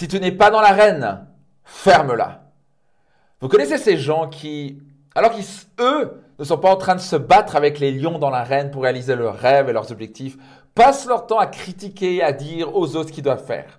Si tu n'es pas dans l'arène, ferme-la. Vous connaissez ces gens qui, alors qu'eux ne sont pas en train de se battre avec les lions dans l'arène pour réaliser leurs rêves et leurs objectifs, passent leur temps à critiquer, à dire aux autres ce qu'ils doivent faire.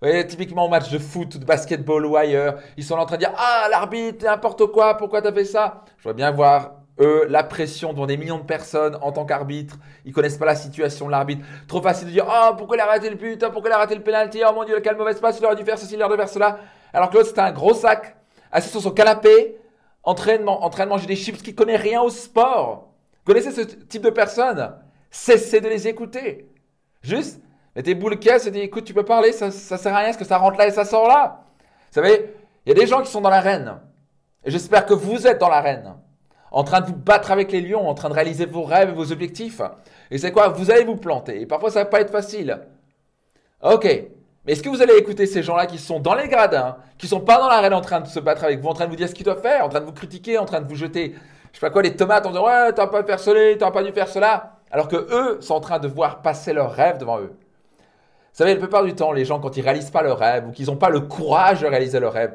Vous voyez, typiquement au match de foot ou de basketball ou ailleurs, ils sont en train de dire Ah, l'arbitre, n'importe quoi, pourquoi t'as fait ça? Je vois bien voir, eux, la pression devant des millions de personnes en tant qu'arbitre. Ils connaissent pas la situation de l'arbitre. Trop facile de dire Ah, pourquoi il a raté le but? Oh, pourquoi il a raté le penalty? Oh mon dieu, quel mauvais passe, il aurait dû faire ceci, il aurait dû faire cela. Alors que l'autre, c'était un gros sac, assis sur son canapé, entraînement, en train de manger des chips qui connaît rien au sport. Vous connaissez ce type de personnes? Cessez de les écouter. Juste, mettez boule caisse et dites écoute, tu peux parler, ça, ça sert à rien, parce que ça rentre là et ça sort là. Vous savez, il y a des gens qui sont dans l'arène. Et j'espère que vous êtes dans l'arène. En train de vous battre avec les lions, en train de réaliser vos rêves et vos objectifs. Et c'est quoi? Vous allez vous planter. Et parfois, ça va pas être facile. Ok. Mais est-ce que vous allez écouter ces gens-là qui sont dans les gradins, qui sont pas dans l'arène en train de se battre avec vous, en train de vous dire ce qu'ils doivent faire, en train de vous critiquer, en train de vous jeter, je sais pas quoi, les tomates en disant ouais, t'as pas faire cela, t'as pas dû faire cela? Alors que eux sont en train de voir passer leurs rêves devant eux. Vous savez, la plupart du temps, les gens, quand ils réalisent pas leurs rêves ou qu'ils n'ont pas le courage de réaliser leurs rêves,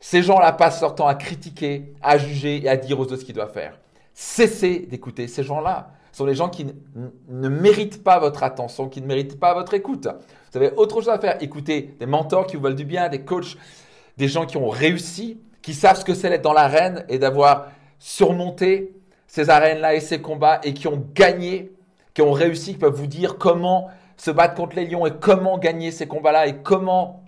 ces gens-là passent leur temps à critiquer, à juger et à dire aux autres ce qu'ils doivent faire. Cessez d'écouter ces gens-là. Ce sont les gens qui ne méritent pas votre attention, qui ne méritent pas votre écoute. Vous avez autre chose à faire. Écoutez des mentors qui vous veulent du bien, des coachs, des gens qui ont réussi, qui savent ce que c'est d'être dans l'arène et d'avoir surmonté ces arènes-là et ces combats et qui ont gagné, qui ont réussi, qui peuvent vous dire comment se battre contre les lions et comment gagner ces combats-là et comment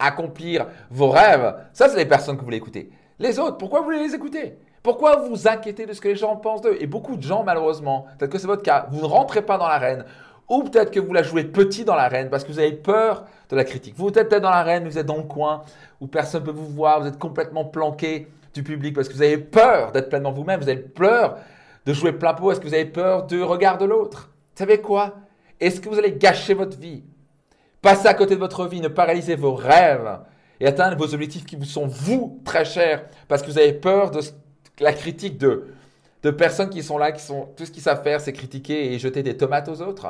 accomplir vos rêves. Ça, c'est les personnes que vous voulez écouter. Les autres, pourquoi vous voulez les écouter? Pourquoi vous inquiétez de ce que les gens pensent d'eux? Et beaucoup de gens, malheureusement, peut-être que c'est votre cas, vous ne rentrez pas dans l'arène. Ou peut-être que vous la jouez petit dans l'arène parce que vous avez peur de la critique. Vous êtes peut-être dans l'arène, vous êtes dans le coin où personne ne peut vous voir, vous êtes complètement planqué du public parce que vous avez peur d'être pleinement vous-même, vous avez peur de jouer plein pot, est-ce que vous avez peur du regard de l'autre Vous savez quoi? Est-ce que vous allez gâcher votre vie Passer à côté de votre vie, ne pas réaliser vos rêves et atteindre vos objectifs qui vous sont vous très chers parce que vous avez peur de la critique de, de personnes qui sont là, qui sont tout ce qu'ils savent faire, c'est critiquer et jeter des tomates aux autres.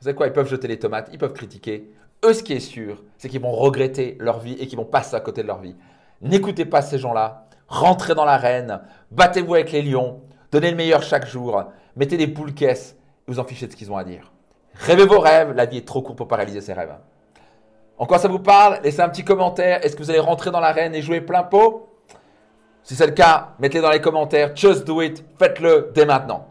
Vous savez quoi? Ils peuvent jeter les tomates, ils peuvent critiquer. Eux, ce qui est sûr, c'est qu'ils vont regretter leur vie et qu'ils vont passer à côté de leur vie. N'écoutez pas ces gens-là rentrez dans l'arène, battez-vous avec les lions, donnez le meilleur chaque jour, mettez des poules caisses et vous en fichez de ce qu'ils ont à dire. Rêvez vos rêves, la vie est trop courte pour paralyser ses rêves. En quoi ça vous parle? Laissez un petit commentaire. Est-ce que vous allez rentrer dans l'arène et jouer plein pot? Si c'est le cas, mettez le dans les commentaires. Just do it. Faites-le dès maintenant.